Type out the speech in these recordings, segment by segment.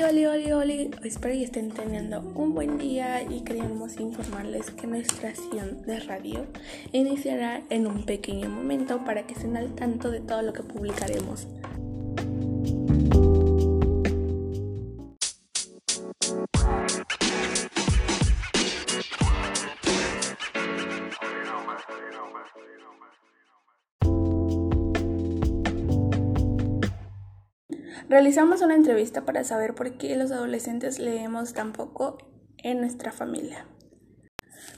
Oli, oli, oli, oli. Espero que estén teniendo un buen día y queríamos informarles que nuestra acción de radio iniciará en un pequeño momento para que estén al tanto de todo lo que publicaremos. Realizamos una entrevista para saber por qué los adolescentes leemos tan poco en nuestra familia.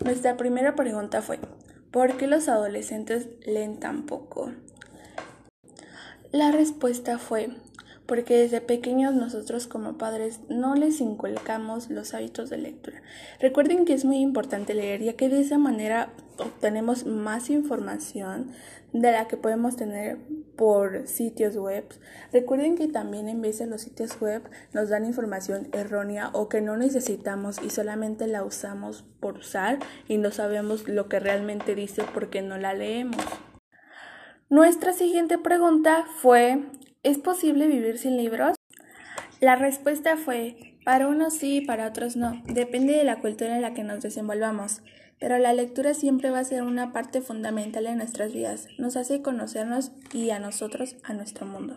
Nuestra primera pregunta fue, ¿por qué los adolescentes leen tan poco? La respuesta fue, porque desde pequeños nosotros como padres no les inculcamos los hábitos de lectura. Recuerden que es muy importante leer, ya que de esa manera obtenemos más información de la que podemos tener por sitios web. Recuerden que también en veces los sitios web nos dan información errónea o que no necesitamos y solamente la usamos por usar y no sabemos lo que realmente dice porque no la leemos. Nuestra siguiente pregunta fue ¿Es posible vivir sin libros? La respuesta fue, para unos sí, para otros no. Depende de la cultura en la que nos desenvolvamos. Pero la lectura siempre va a ser una parte fundamental en nuestras vidas. Nos hace conocernos y a nosotros, a nuestro mundo.